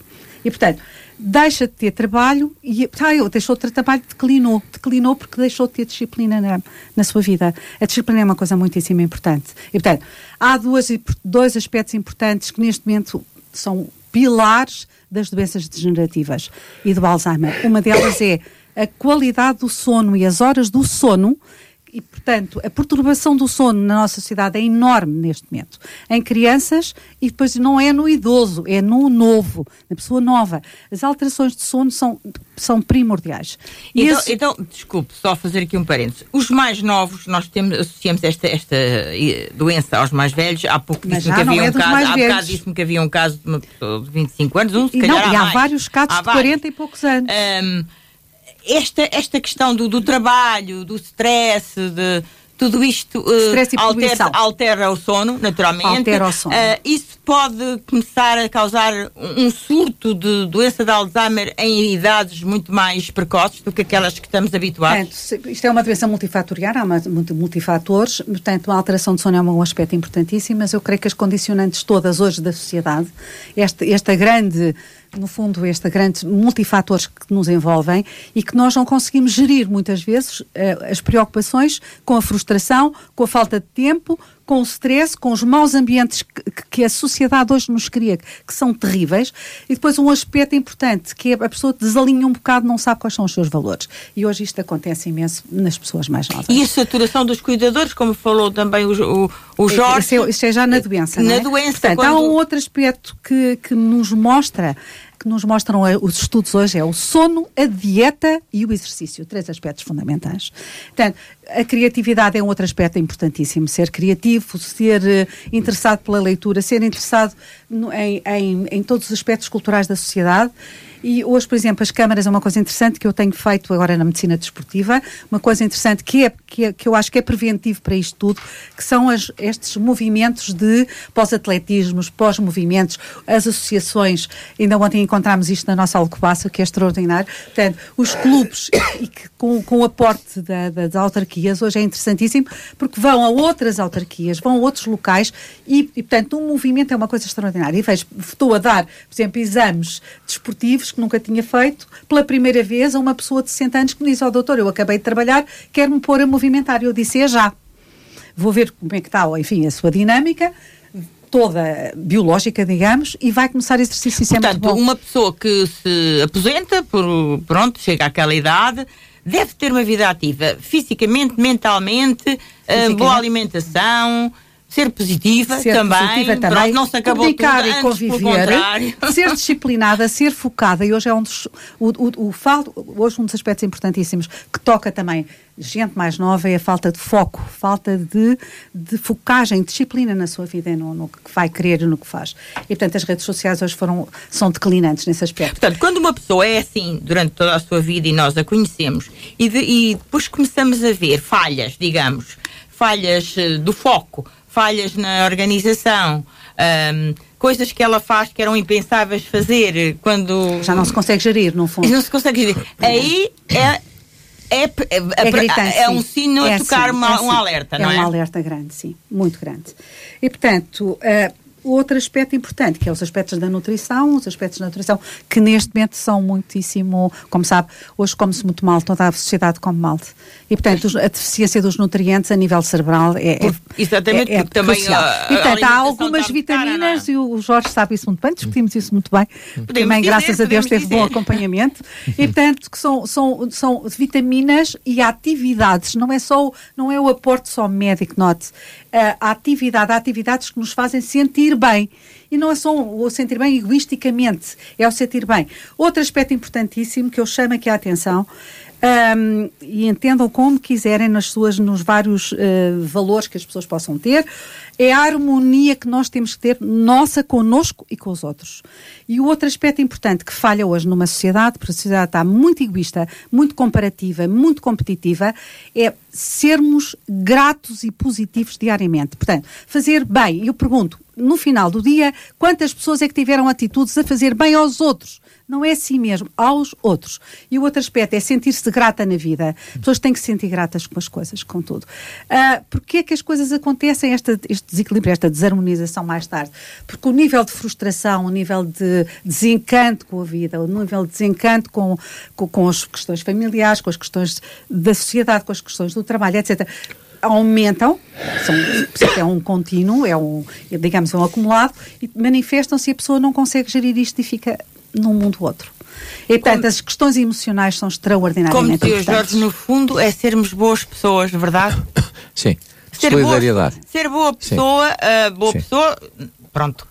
E, portanto, deixa de ter trabalho e ah, eu deixou de ter trabalho, declinou, declinou porque deixou de ter disciplina na, na sua vida. A disciplina é uma coisa muitíssimo importante. E, portanto, há duas, dois aspectos importantes que neste momento são pilares das doenças degenerativas e do Alzheimer. Uma delas é a qualidade do sono e as horas do sono e, portanto, a perturbação do sono na nossa sociedade é enorme neste momento. Em crianças e depois não é no idoso, é no novo, na pessoa nova. As alterações de sono são, são primordiais. Então, esse... então, desculpe, só fazer aqui um parênteses. Os mais novos, nós temos, associamos esta, esta eh, doença aos mais velhos. Há pouco disse-me que havia é um caso, há bocado disse-me que havia um caso de uma pessoa de 25 anos, um se e calhar não, há e há vários casos há de vários. 40 e poucos anos. Um, esta, esta questão do, do trabalho, do stress, de tudo isto uh, altera, altera, o sono, naturalmente. Altera o sono. Uh, isso pode começar a causar um surto de doença de Alzheimer em idades muito mais precoces do que aquelas que estamos habituados? Portanto, isto é uma doença multifatorial, há multifatores, portanto, a alteração do sono é um aspecto importantíssimo, mas eu creio que as condicionantes todas hoje da sociedade, esta, esta grande no fundo, estes grandes multifatores que nos envolvem e que nós não conseguimos gerir muitas vezes uh, as preocupações com a frustração, com a falta de tempo, com o stress, com os maus ambientes que, a sociedade hoje nos cria, que são terríveis, e depois um aspecto importante, que é a pessoa desalinha um bocado, não sabe quais são os seus valores. E hoje isto acontece imenso nas pessoas mais novas. E a saturação dos cuidadores, como falou também o, o, o Jorge. Isso é, é, já na doença, Na é? doença. Portanto, quando... há um outro aspecto que, que nos mostra que nos mostram os estudos hoje é o sono, a dieta e o exercício. Três aspectos fundamentais. Portanto, a criatividade é um outro aspecto importantíssimo. Ser criativo, ser uh, interessado pela leitura, ser interessado em, em, em todos os aspectos culturais da sociedade e hoje, por exemplo, as câmaras é uma coisa interessante que eu tenho feito agora na medicina desportiva, uma coisa interessante que, é, que, é, que eu acho que é preventivo para isto tudo, que são as, estes movimentos de pós-atletismos, pós-movimentos, as associações. Ainda ontem encontramos isto na nossa Alcobaça, que é extraordinário. Portanto, os clubes, e que com, com o aporte da, da, das autarquias, hoje é interessantíssimo, porque vão a outras autarquias, vão a outros locais e, e portanto, um movimento é uma coisa extraordinária. E vejo, estou a dar, por exemplo, exames desportivos que nunca tinha feito, pela primeira vez a uma pessoa de 60 anos que me diz, ó oh, doutor, eu acabei de trabalhar, quero-me pôr a movimentar. Eu disse, é já. Vou ver como é que está, enfim, a sua dinâmica, toda biológica, digamos, e vai começar exercício sempre é Portanto, uma pessoa que se aposenta, por, pronto, chega àquela idade, deve ter uma vida ativa, fisicamente, mentalmente, eh, fisicamente. boa alimentação, ser positiva ser também, positiva também pronto, não se acabou comunicar tudo, e conviver, ser disciplinada, ser focada, e hoje é um dos, o, o, o, hoje um dos aspectos importantíssimos que toca também gente mais nova é a falta de foco, falta de, de focagem, disciplina na sua vida no, no que vai querer e no que faz. E, portanto, as redes sociais hoje foram, são declinantes nesse aspecto. Portanto, quando uma pessoa é assim durante toda a sua vida e nós a conhecemos e, de, e depois começamos a ver falhas, digamos, falhas uh, do foco, falhas na organização, um, coisas que ela faz que eram impensáveis fazer quando. Já não se consegue gerir, no fundo. Não se consegue gerir. Aí é. É, é, é, gritante, é um sino a é tocar uma, um assim. alerta, não é? É um alerta grande, sim, muito grande. E, portanto, uh, outro aspecto importante, que é os aspectos da nutrição, os aspectos da nutrição que neste momento são muitíssimo, como sabe, hoje come-se muito mal, toda a sociedade come mal. E, portanto, a deficiência dos nutrientes a nível cerebral é, é Exatamente, é, é porque também a, e, portanto, há algumas vitaminas, cara, e o Jorge sabe isso muito bem, discutimos isso muito bem, podemos também, dizer, graças a Deus, teve bom acompanhamento, e, portanto, que são, são, são vitaminas e atividades, não é só, não é o aporte só médico, note, a atividade, há atividades que nos fazem sentir bem. E não é só o sentir bem egoisticamente, é o sentir bem. Outro aspecto importantíssimo que eu chamo aqui a atenção um, e entendam como quiserem nas suas, nos vários uh, valores que as pessoas possam ter, é a harmonia que nós temos que ter nossa connosco e com os outros. E o outro aspecto importante que falha hoje numa sociedade, porque a sociedade está muito egoísta, muito comparativa, muito competitiva, é sermos gratos e positivos diariamente. Portanto, fazer bem. Eu pergunto, no final do dia, quantas pessoas é que tiveram atitudes a fazer bem aos outros? não é a si mesmo, aos outros. E o outro aspecto é sentir-se grata na vida. As pessoas têm que se sentir gratas com as coisas, com tudo. Uh, Porquê é que as coisas acontecem, esta, este desequilíbrio, esta desarmonização mais tarde? Porque o nível de frustração, o nível de desencanto com a vida, o nível de desencanto com, com, com as questões familiares, com as questões da sociedade, com as questões do trabalho, etc., aumentam, são, é um contínuo, é um, digamos, um acumulado, e manifestam-se e a pessoa não consegue gerir isto e fica num mundo outro. E, portanto, Como, as questões emocionais são extraordinariamente Como dizia Jorge, no fundo, é sermos boas pessoas, verdade? Sim. Ser Solidariedade. Boa, ser boa pessoa, uh, boa Sim. pessoa, pronto,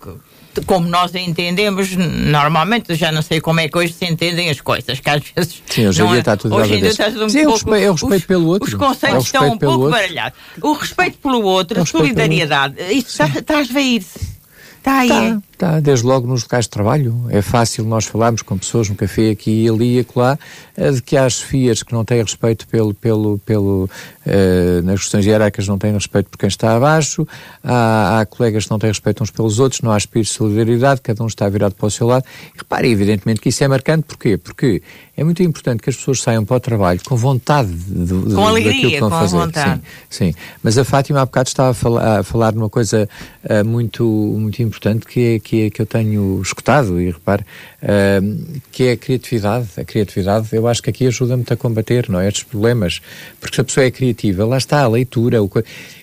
como nós entendemos normalmente, já não sei como é que hoje se entendem as coisas, que às vezes. Sim, hoje em dia é, está tudo Hoje em dia está tudo um Sim, pouco. É o respeito, os, pelo outro. Os conceitos é estão um pouco baralhados. O respeito pelo outro, é a solidariedade, isso está, está a esvair-se. Está aí. Está, está, desde logo nos locais de trabalho. É fácil nós falarmos com pessoas no café aqui e ali e acolá eh, de que há chefias que não têm respeito pelo, pelo, pelo uh, nas questões hierárquicas não têm respeito por quem está abaixo, há, há, colegas que não têm respeito uns pelos outros, não há espírito de solidariedade, cada um está virado para o seu lado. E repare, evidentemente que isso é marcante, porquê? Porque é muito importante que as pessoas saiam para o trabalho com vontade de, de, com alegria, daquilo que vão com fazer. Vontade. Sim, sim. Mas a Fátima há bocado estava a falar, a falar de uma coisa uh, muito, muito importante que é, que que eu tenho escutado, e repare, uh, que é a criatividade. A criatividade, eu acho que aqui ajuda-me a combater, não é? Estes problemas. Porque se a pessoa é criativa, lá está a leitura. O...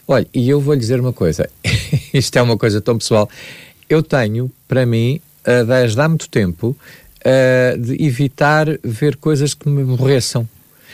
Olha, e eu vou lhe dizer uma coisa, isto é uma coisa tão pessoal. Eu tenho, para mim, uh, desde há muito tempo, uh, de evitar ver coisas que me aborreçam.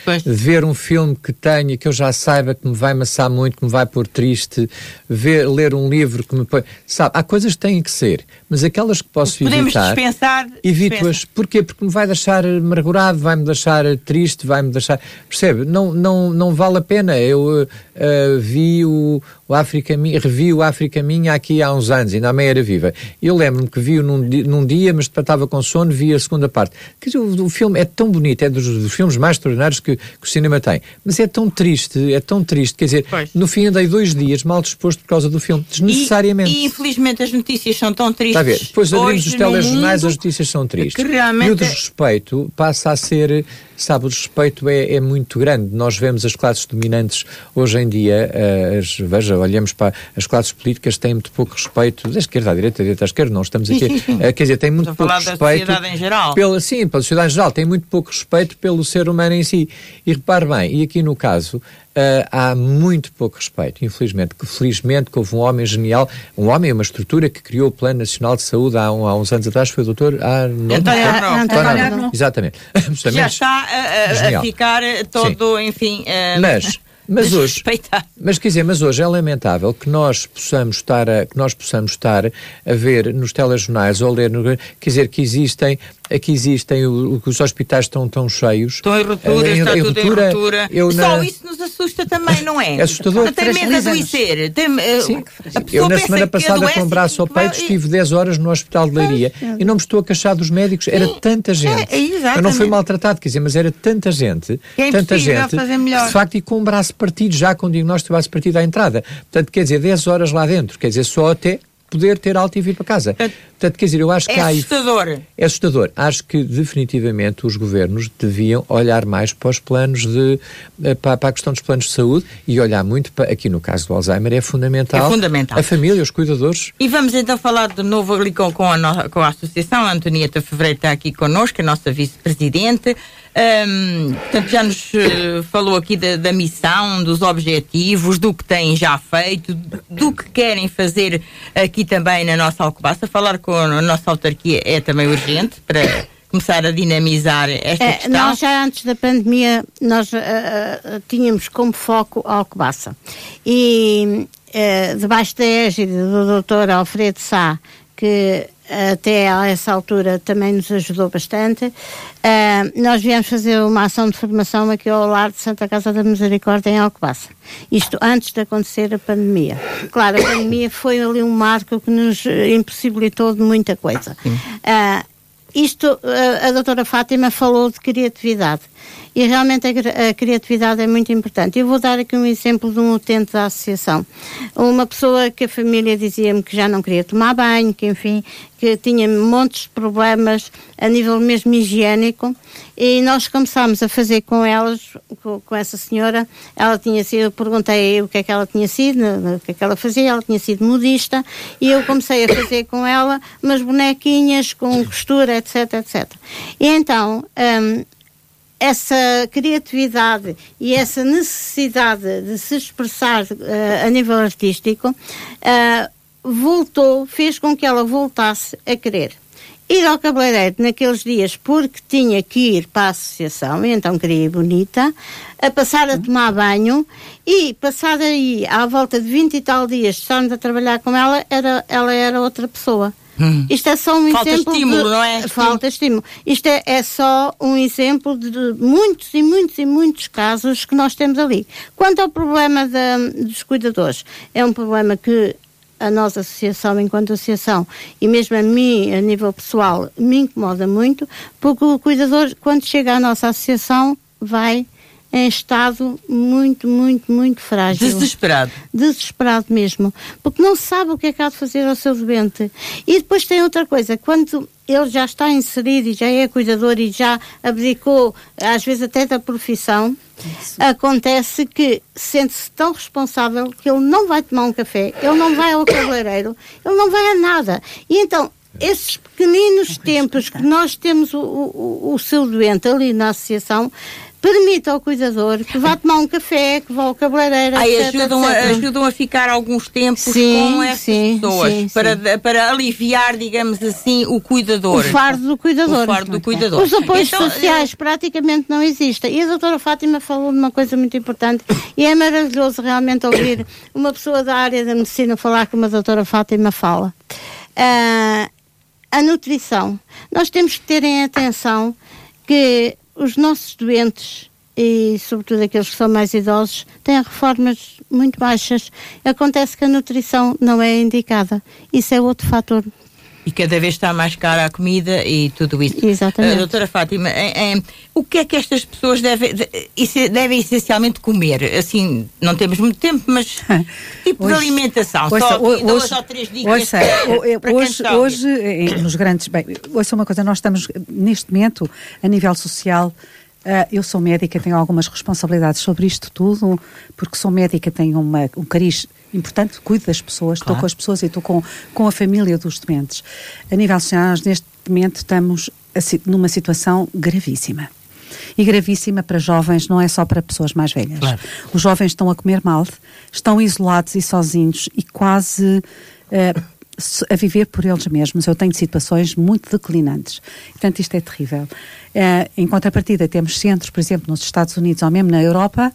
Pois. Ver um filme que tenha, que eu já saiba que me vai amassar muito, que me vai pôr triste, ver, ler um livro que me põe. Sabe, há coisas que têm que ser, mas aquelas que posso Podemos evitar. dispensar. Evito-as. Porquê? Porque me vai deixar amargurado, vai-me deixar triste, vai-me deixar. Percebe? Não, não, não vale a pena. Eu uh, vi o, o África revi o África Minha aqui há uns anos, ainda a meia era viva. Eu lembro-me que vi-o num, num, dia, mas estava com sono, vi a segunda parte. Quer dizer, o, o filme é tão bonito, é dos, dos filmes mais extraordinários que, que, o cinema tem. Mas é tão triste, é tão triste. Quer dizer, pois. no fim andei dois dias mal disposto por causa do filme, desnecessariamente. E, e infelizmente as notícias são tão tristes. Está a ver? Depois abrimos os telejornais, as notícias são tristes. Que realmente... E o desrespeito passa a ser sabe, o respeito é, é, muito grande. Nós vemos as classes dominantes hoje em dia, uh, as, veja, olhamos para as classes políticas, têm muito pouco respeito, da esquerda à direita, da direita à esquerda, não estamos aqui, uh, quer dizer, têm muito pouco respeito. Da sociedade em geral. Pela, sim, pela sociedade em geral, tem muito pouco respeito pelo ser humano em si. E repare bem, e aqui no caso, Uh, há muito pouco respeito, infelizmente. Que felizmente que houve um homem genial, um homem, uma estrutura que criou o Plano Nacional de Saúde há, um, há uns anos atrás, foi o doutor António Exatamente. Já está a, a ficar todo, Sim. enfim. Uh, Mas mas hoje, mas quer dizer, mas hoje é lamentável que nós possamos estar a, que nós possamos estar a ver nos telejornais ou ler, no, quer dizer, que existem Aqui existem, o, os hospitais estão tão cheios. Estão em ruptura, uh, está em, tudo ruptura, em ruptura. Eu Só na... isso nos assusta também, não é? É assustador. Tem medo de adoecer. Tem, uh, Sim. Eu na semana passada com o braço ao peito vai... estive 10 horas no Hospital de Leiria e não me estou a queixar dos médicos. Era tanta gente. É, é, eu não fui maltratado, quer dizer, mas era tanta gente. É tanta gente. Fazer melhor. De facto, e com o braço partido, já com o diagnóstico de braço partido à entrada. Portanto, quer dizer, 10 horas lá dentro. Quer dizer, só até poder ter alta e vir para casa. Portanto, quer dizer, eu acho é que há. assustador. É assustador. Acho que definitivamente os governos deviam olhar mais para os planos de. Eh, para, para a questão dos planos de saúde e olhar muito para. Aqui no caso do Alzheimer é fundamental. É fundamental. A família, os cuidadores. E vamos então falar de novo ali com, com, a, no, com a Associação. A Antonieta Fevereiro está aqui connosco, a nossa vice-presidente. Um, portanto, já nos uh, falou aqui da, da, missão, dos objetivos, do que têm já feito, do que querem fazer aqui também na nossa Alcobaça. Falar com a nossa autarquia é também urgente para começar a dinamizar esta é, questão. Nós já antes da pandemia, nós uh, uh, tínhamos como foco a Alcobaça. E debaixo da égide do Dr. Alfredo Sá, que até a essa altura também nos ajudou bastante. Uh, nós viemos fazer uma ação de formação aqui ao lar de Santa Casa da Misericórdia em Alcobaça. Isto antes de acontecer a pandemia. Claro, a pandemia foi ali um marco que nos impossibilitou de muita coisa. Uh, isto, a, a doutora Fátima falou de criatividade e realmente a, a, criatividade é muito importante. Eu vou dar aqui um exemplo de um utente da associação. Uma pessoa que a família dizia-me que já não queria tomar banho, que enfim, que tinha montes de problemas a nível mesmo higiênico e nós começámos a fazer com elas, com, com essa senhora, ela tinha sido, eu perguntei o que é que ela tinha sido, o que é que ela fazia, ela tinha sido modista e eu comecei a fazer com ela umas bonequinhas com costura, etc, etc. E então, um, essa criatividade e essa necessidade de se expressar uh, a nível artístico uh, voltou, fez com que ela voltasse a querer ir ao cabeleireiro naqueles dias porque tinha que ir para a associação, e então queria ir bonita, a passar a tomar banho e passar aí à volta de 20 e tal dias de estarmos a trabalhar com ela, era, ela era outra pessoa. Hum. Isto é só um Falta exemplo. estímulo, de... não é? Falta estímulo. Isto é, é só um exemplo de muitos e muitos e muitos casos que nós temos ali. Quanto ao problema da, dos cuidadores, é um problema que a nossa associação, enquanto associação, e mesmo a mim, a nível pessoal, me incomoda muito, porque o cuidador, quando chega à nossa associação, vai em estado muito, muito, muito frágil. Desesperado. Desesperado mesmo. Porque não sabe o que é que há de fazer ao seu doente. E depois tem outra coisa, quando ele já está inserido e já é cuidador e já abdicou, às vezes até da profissão, Isso. acontece que sente-se tão responsável que ele não vai tomar um café, ele não vai ao cabeleireiro, ele não vai a nada. E então, esses pequeninos tempos que nós temos o, o, o seu doente ali na associação, permita ao cuidador que vá tomar um café, que vá ao cabeleireiro, Aí etc, ajudam, etc. A, ajudam a ficar alguns tempos sim, com essas sim, pessoas sim, para, para aliviar, digamos assim, o cuidador. O fardo do cuidador. O fardo do cuidador. Os apoios então, sociais eu... praticamente não existem. E a doutora Fátima falou de uma coisa muito importante e é maravilhoso realmente ouvir uma pessoa da área da medicina falar como a doutora Fátima fala. Uh, a nutrição. Nós temos que ter em atenção que os nossos doentes e sobretudo aqueles que são mais idosos têm reformas muito baixas. Acontece que a nutrição não é indicada. Isso é outro fator e cada vez está mais cara a comida e tudo isso. Exatamente. Uh, doutora Fátima, é, é, o que é que estas pessoas devem, devem essencialmente comer? Assim, não temos muito tempo, mas tipo hoje, de alimentação, ouça, só hoje, duas ou três dicas hoje, hoje, nos grandes... Bem, ouça uma coisa, nós estamos neste momento, a nível social, Uh, eu sou médica, tenho algumas responsabilidades sobre isto tudo, porque sou médica, tenho uma, um cariz importante, cuido das pessoas, estou com as pessoas e estou com, com a família dos doentes. A nível nacional, nós neste momento estamos numa situação gravíssima. E gravíssima para jovens, não é só para pessoas mais velhas. Claro. Os jovens estão a comer mal, estão isolados e sozinhos e quase uh, a viver por eles mesmos. Eu tenho situações muito declinantes. Portanto, isto é terrível. Uh, em contrapartida, temos centros, por exemplo, nos Estados Unidos ou mesmo na Europa,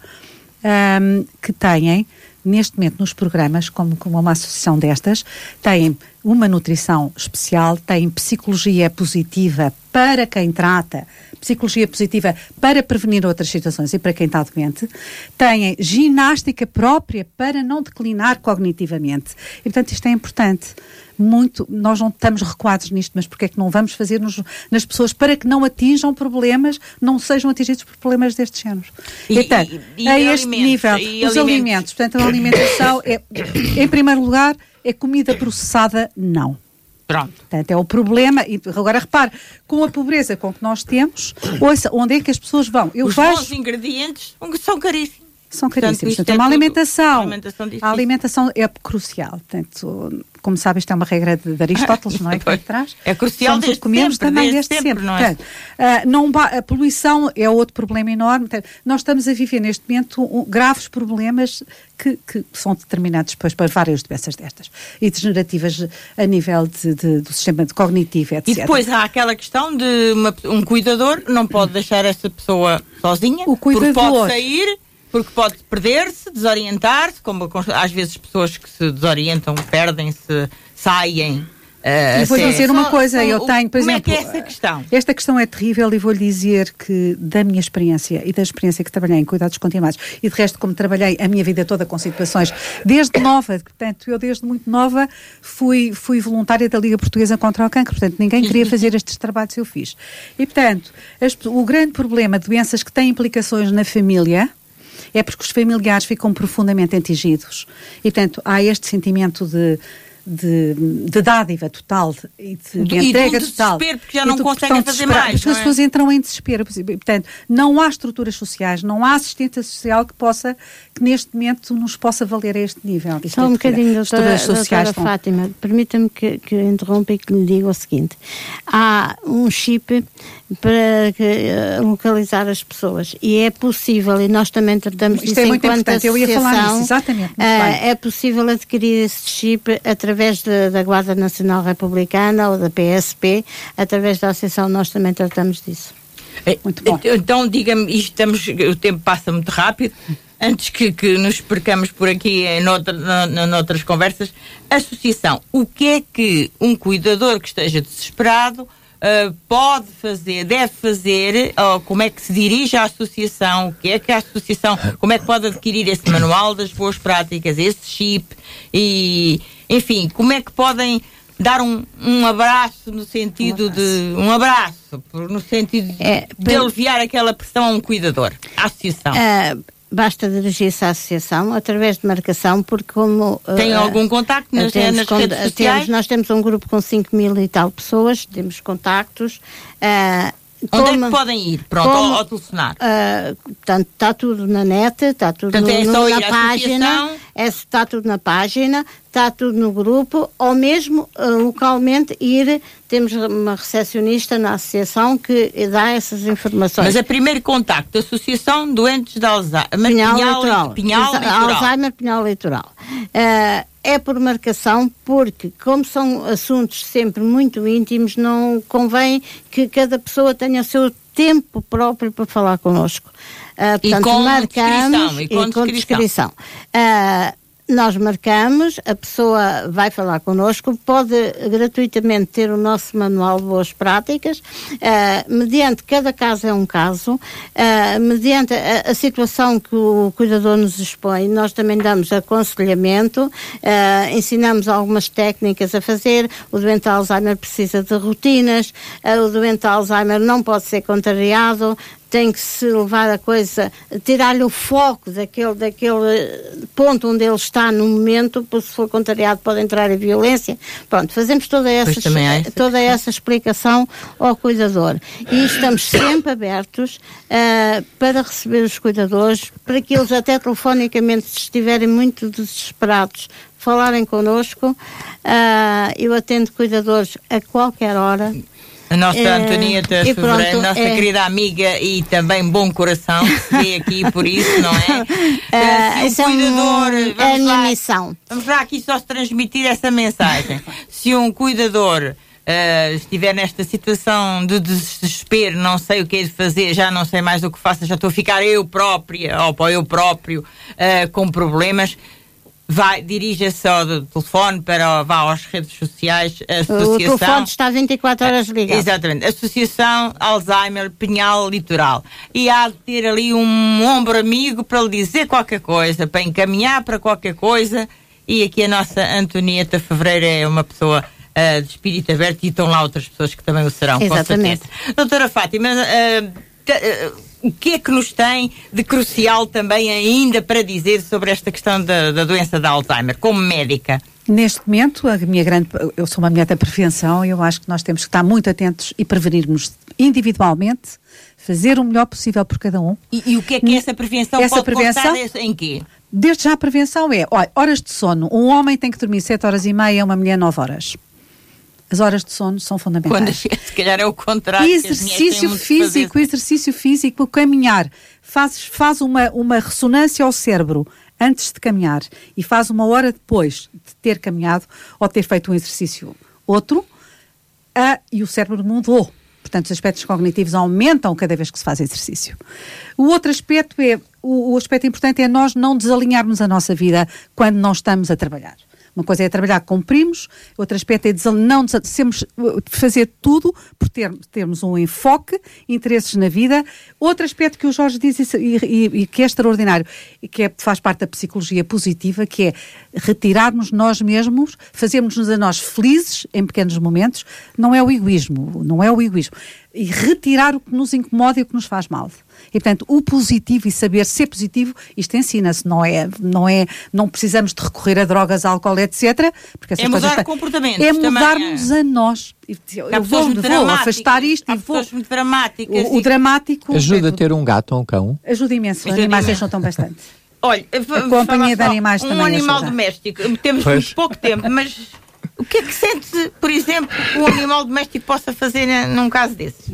um, ehm, que têm neste momento nos programas, como, como uma associação destas, têm uma nutrição especial, têm psicologia positiva para quem trata, psicologia positiva para prevenir outras situações e para quem está doente, têm ginástica própria para não declinar cognitivamente. E, portanto, isto é importante muito, nós não estamos recuados nisto, mas porque é que não vamos fazer nos, nas pessoas para que não atinjam problemas, não sejam atingidos por problemas destes géneros. E, então, e, e a este nível, os alimentos. alimentos, portanto, a alimentação é, em primeiro lugar, é comida processada, não. Pronto. Portanto, é o problema. E agora repare, com a pobreza com que nós temos, ouça, onde é que as pessoas vão? Eu Os vejo... bons ingredientes são caríssimos são caríssimos. Portanto, é uma alimentação, alimentação a alimentação é crucial. Portanto, como sabe, isto é uma regra de, de Aristóteles, não é? Que traz. É crucial Somos desde comemos sempre, também desde, desde sempre. sempre. Não é? Portanto, uh, não a poluição é outro problema enorme. Portanto, nós estamos a viver neste momento um, graves problemas que, que, são determinados depois por várias doenças destas e degenerativas a nível de, de, do sistema cognitivo, etc. E depois há aquela questão de uma, um cuidador não pode deixar essa pessoa sozinha, o cuidador, porque pode sair porque pode perder-se, desorientar-se, como às vezes pessoas que se desorientam, perdem-se, saem. Uh, e vou dizer uma coisa, eu tenho, por como exemplo, é que é essa questão? Esta questão é terrível e vou-lhe dizer que da minha experiência e da experiência que trabalhei em cuidados continuados e de resto como trabalhei a minha vida toda com situações, desde nova, portanto eu desde muito nova fui, fui voluntária da Liga Portuguesa contra o Cancro, portanto ninguém queria fazer estes trabalhos que eu fiz. E portanto, as, o grande problema de doenças que têm implicações na família, é porque os familiares ficam profundamente atingidos. E, portanto, há este sentimento de de, de dádiva total e de, de e entrega de total. porque já não conseguem fazer mais. Porque é? as pessoas entram em desespero. Portanto, não há estruturas sociais, não há assistência social que possa, que neste momento nos possa valer a este nível. Só um bocadinho, doutora, doutora Fátima, permita-me que, que interrompa e que lhe diga o seguinte. Há um chip para uh, localizar as pessoas e é possível, e nós também tratamos Isto disso é muito importante, eu ia falar nisso, exatamente. Uh, é possível adquirir esse chip através de, da Guarda Nacional Republicana ou da PSP, através da Associação nós também tratamos disso. É, muito bom. Então, diga-me, estamos, o tempo passa muito rápido. Antes que, que nos percamos por aqui em noutra, noutras conversas, associação, o que é que um cuidador que esteja desesperado uh, pode fazer, deve fazer, uh, como é que se dirige à associação, o que é que a associação, como é que pode adquirir esse manual das boas práticas, esse chip e, enfim, como é que podem dar um, um abraço no sentido um abraço. de um abraço no sentido é, de aliviar aquela pressão a um cuidador, à associação. Uh, basta dirigir-se à associação através de marcação, porque como... Tem uh, algum contacto nas, temos, nas redes sociais? Temos, nós temos um grupo com 5 mil e tal pessoas, temos contactos. Uh, Onde como, é que podem ir? Pronto, como, ao, ao telefonar. Uh, portanto, está tudo na net, está tudo portanto, no, é no, na página. É, está tudo na página, está tudo no grupo, ou mesmo uh, localmente ir. Temos uma recepcionista na associação que dá essas informações. Mas é primeiro contacto, Associação Doentes de Alzheimer, Pinhal, Pinhal, Litoral. Pinhal Litoral. Alzheimer, Pinhal Litoral. Uh, é por marcação, porque, como são assuntos sempre muito íntimos, não convém que cada pessoa tenha o seu tempo próprio para falar connosco. Uh, portanto, e com marcamos e com, e com descrição. Uh, nós marcamos, a pessoa vai falar connosco, pode gratuitamente ter o nosso manual de boas práticas, uh, mediante cada caso é um caso, uh, mediante a, a, situação que o cuidador nos expõe, nós também damos aconselhamento, uh, ensinamos algumas técnicas a fazer, o doente Alzheimer precisa de rotinas, o doente Alzheimer não pode ser contrariado, tem que se levar a coisa, tirar-lhe o foco daquele, daquele ponto onde ele está no momento, porque se for contrariado pode entrar em violência. Pronto, fazemos toda essa, toda essa explicação ao cuidador. E estamos sempre abertos uh, para receber os cuidadores, para que eles até telefonicamente, se estiverem muito desesperados, falarem connosco. Uh, eu atendo cuidadores a qualquer hora. A nossa é, Antonieta Fevereiro, nossa é. querida amiga e também bom coração, que vê aqui por isso, não é? Uh, se um cuidador. É a minha lá, missão. Vamos lá aqui só transmitir essa mensagem. se um cuidador. Uh, estiver nesta situação de desespero, não sei o que é de fazer, já não sei mais o que faço, já estou a ficar eu própria, ou eu próprio, uh, com problemas, vai, dirija-se ao telefone para vá às redes sociais, a associação. O telefone está 24 horas ligado. Exatamente. Associação Alzheimer Pinhal Litoral. E há de ter ali um ombro amigo para lhe dizer qualquer coisa, para encaminhar para qualquer coisa. E aqui a nossa Antonieta Fevereiro é uma pessoa uh, de espírito aberto e estão lá outras pessoas que também o serão, Exatamente. com certeza. Doutora Fátima, uh, o que é que nos tem de crucial também ainda para dizer sobre esta questão da, da doença da Alzheimer, como médica? Neste momento, a minha grande, eu sou uma mulher da prevenção e eu acho que nós temos que estar muito atentos e prevenirmos individualmente, fazer o melhor possível por cada um. E, e o que é que essa prevenção Essa pode prevenção- constar em quê? Desde já a prevenção é, olha, horas de sono. Um homem tem que dormir 7 horas e meia, uma mulher 9 horas. As horas de sono são fundamentais. Quando, se calhar é o contrário. E exercício físico, exercício físico, caminhar, faz, faz uma, uma ressonância ao cérebro antes de caminhar e faz uma hora depois de ter caminhado ou ter feito um exercício outro, ah, e o cérebro mudou. Portanto, os aspectos cognitivos aumentam cada vez que se faz exercício. O outro aspecto é, o, o aspecto importante é nós não desalinharmos a nossa vida quando não estamos a trabalhar. Uma coisa é trabalhar com primos, outro aspecto é desal- não sermos, uh, fazer tudo por ter, termos um enfoque, interesses na vida. Outro aspecto que o Jorge diz e, e- e que é extraordinário, e que é- faz parte da psicologia positiva, que é retirarmos nós mesmos, fazermos-nos a nós felizes em pequenos momentos, não é o egoísmo, não é o egoísmo. E retirar o que nos incomoda e o que nos faz mal. E, portanto, o positivo e saber ser positivo, isto ensina-se, não é, não é, não precisamos de recorrer a drogas, álcool, etc. Porque essas É mudar coisas- comportamentos É mudarmos a nós. Eu vou, muito vou afastar isto e vou... muito dramáticas. O, o dramático... Ajuda a é- ter um gato ou um cão? Ajuda imenso. Os animais imenso. deixam-tão bastante. Olha, A vamos companhia de animais um também animal ajuda. doméstico. Temos Pois. muito pouco tempo, mas o que é que sente, por exemplo, que um animal doméstico possa fazer eh, num caso desses?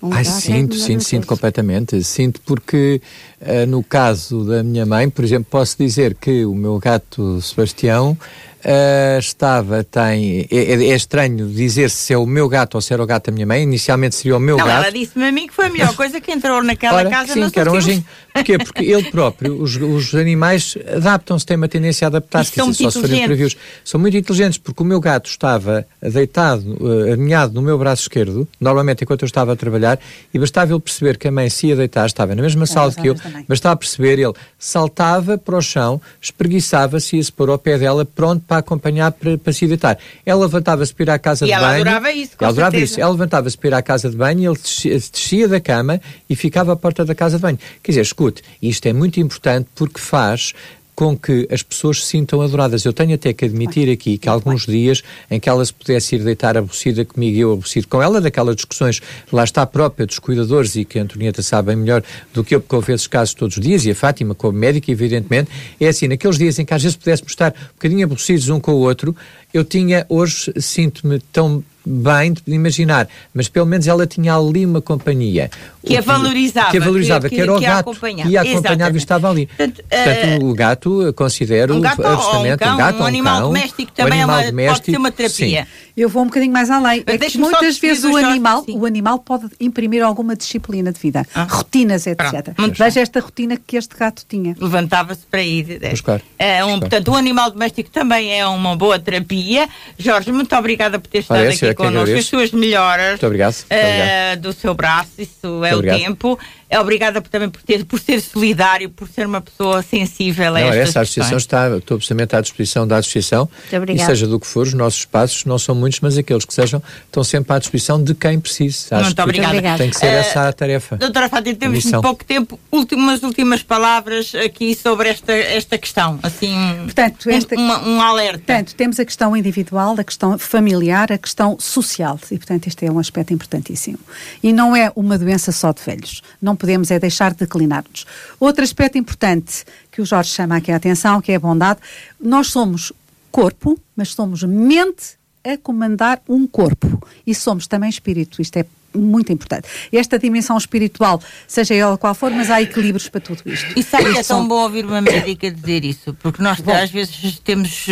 Um Ai, é sinto, sinto, sinto completamente. Sinto porque, eh, no caso da minha mãe, por exemplo, posso dizer que o meu gato Sebastião eh, estava, tem. É, é- é estranho dizer se é o meu gato ou se era o gato da minha mãe. Inicialmente seria o meu Não, gato. ela disse-me a mim que foi a melhor coisa que entrou naquela Ora, casa sim, que era um anjinho. Porquê? Porque ele próprio, os, os animais adaptam-se, têm uma tendência a adaptar-se, são muito só inteligentes. previews. São muito inteligentes, porque o meu gato estava deitado, uh, aninhado no meu braço esquerdo, normalmente enquanto eu estava a trabalhar, e bastava ele perceber que a mãe se ia deitar, estava na mesma sala as que eu, também. bastava perceber, ele saltava para o chão, espreguiçava-se e ia-se pôr ao pé dela, pronto para acompanhar, para, para se deitar. Ela levantava-se para ir à casa E de ela banho. adorava isso, com Ela adorava isso. Ela levantava-se para ir à casa de banho, ele descia, descia da cama e ficava à porta da casa de banho. Quer dizer, escute, isto é muito importante porque faz com que as pessoas se sintam adoradas. Eu tenho até que admitir aqui que alguns dias em que ela se pudesse ir deitar aborrecida comigo e eu aborrecido com ela, daquelas discussões, lá está a própria dos cuidadores e que a Antonieta sabe melhor do que eu, porque houve esses casos todos os dias, e a Fátima como médica, evidentemente, é assim, naqueles dias em que às vezes pudéssemos estar um bocadinho aborrecidos um com o outro, eu tinha, hoje sinto-me tão bem de imaginar, mas pelo menos ela tinha ali uma companhia. Que a valorizava, Que a valorizava, que- que, era o que gato, que a acompanhava e estava ali. Portanto, Portanto, eh, o gato considero um gato um absolutamente cão, um gato um ou um animal cão, doméstico um também é animal uma- pode doméstico, ser uma terapia. sim. Eu vou um bocadinho mais além. É que muitas vezes o animal, sim. o animal pode imprimir alguma disciplina de vida, Ah. rotinas, etc. Pronto, Veja esta rotina que este gato tinha. Levantava-se para ir. eh, Buscar. É um, Buscar. portanto, o animal doméstico também é uma boa terapia. Jorge, muito obrigada por ter estado aqui é que connosco. As suas melhoras Muito obrigado, muito eh, do seu braço, isso é o obrigado. tempo. É obrigada por, também por, ter, por ser solidário, por ser uma pessoa sensível a Não, estas essa associação questões. está, estou absolutamente à disposição da associação e obrigada. seja do que for, os nossos espaços não são muitos, mas aqueles que sejam estão sempre à disposição de quem precise. Acho Muito que obrigada. Tem que ser Eh, essa a tarefa. Doutora Fátima, temos Missão. muito pouco tempo. Últimas, últimas palavras aqui sobre esta, esta questão. Assim, Portanto, um- esta- uma- um, alerta. Portanto, temos a questão individual, a questão familiar, a questão social. E, portanto, este é um aspecto importantíssimo. E não é uma doença só de velhos. Não podemos é deixar de declinar-nos. Outro aspecto importante que o Jorge chama aqui a atenção, que é a bondade. Nós somos corpo, mas somos mente a comandar um corpo. E somos também espírito. Isto é muito importante. Esta dimensão espiritual, seja ela qual for, mas há equilíbrios para tudo isto. E sabe que é tão bom ouvir uma médica dizer isso? Porque nós Bom. às vezes temos.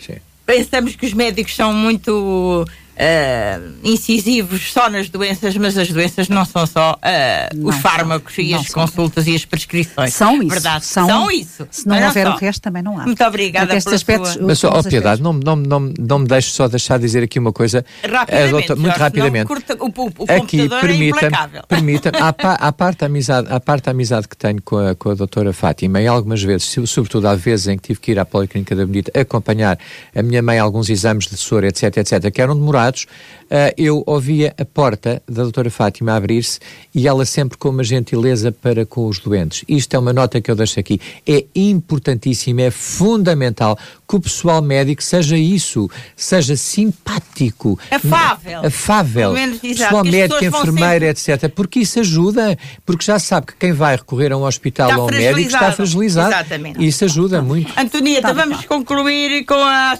Sim. pensamos que os médicos são muito eh, incisivos só nas doenças, mas as doenças não são só eh, Não os fármacos e Não as são. consultas e as prescrições. São isso. Verdade. São, São, isso. Se não houver só. o resto, também não há. Muito obrigada estes aspectos, sua- Mas, são ó os Piedade, não, não, não, não me deixe só deixar de dizer aqui uma coisa. Rapidamente, doutor, muito Jorge, rapidamente. curta- o, o, aqui, computador é permita à, pa- à parte da amizade, à parte da amizade que tenho com a, com a doutora Fátima, e algumas vezes, so- sobretudo há vezes em que tive que ir à Policlínica da Benedita acompanhar a minha mãe a alguns exames de soro, etc, etc, que eram demorados, uh, eu ouvia a porta da doutora Fátima abrir-se e ela sempre com uma gentileza para com os doentes. Isto é uma nota que eu deixo aqui. É importantíssimo, é fundamental que o pessoal médico seja isso, seja simpático. Afável. Afável. Menos, pessoal médico, enfermeira, etc. Porque isso ajuda, porque já sabe que quem vai recorrer a um hospital ou a um médico está fragilizado. Exatamente. Isso ajuda muito. Antonieta, tá, vamos tá. concluir com a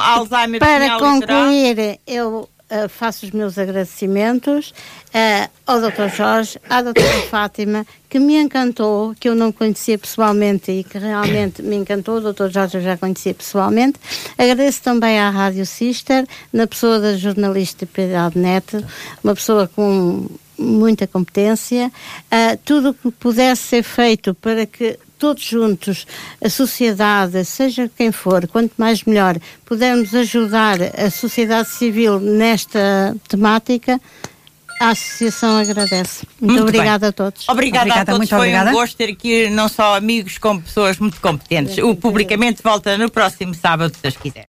Alzheimer Para concluir, eu uh, faço os meus agradecimentos uh, ao Dr. Jorge, à doutora Fátima, que me encantou, que eu não conhecia pessoalmente e que realmente me encantou. O Dr. Jorge eu já conhecia pessoalmente. Agradeço também à Rádio Sister, na pessoa da jornalista Piedade Neto, uma pessoa com muita competência. Uh, tudo o que pudesse ser feito para que todos juntos, a sociedade, seja quem for, quanto mais melhor, pudermos ajudar a sociedade civil nesta temática, a associação agradece. Muito, muito obrigada bem. a todos. Obrigada, obrigada a todos. Muito Foi obrigada. um gosto ter aqui não só amigos, como pessoas muito competentes. O Publicamente volta no próximo sábado, se Deus quiser.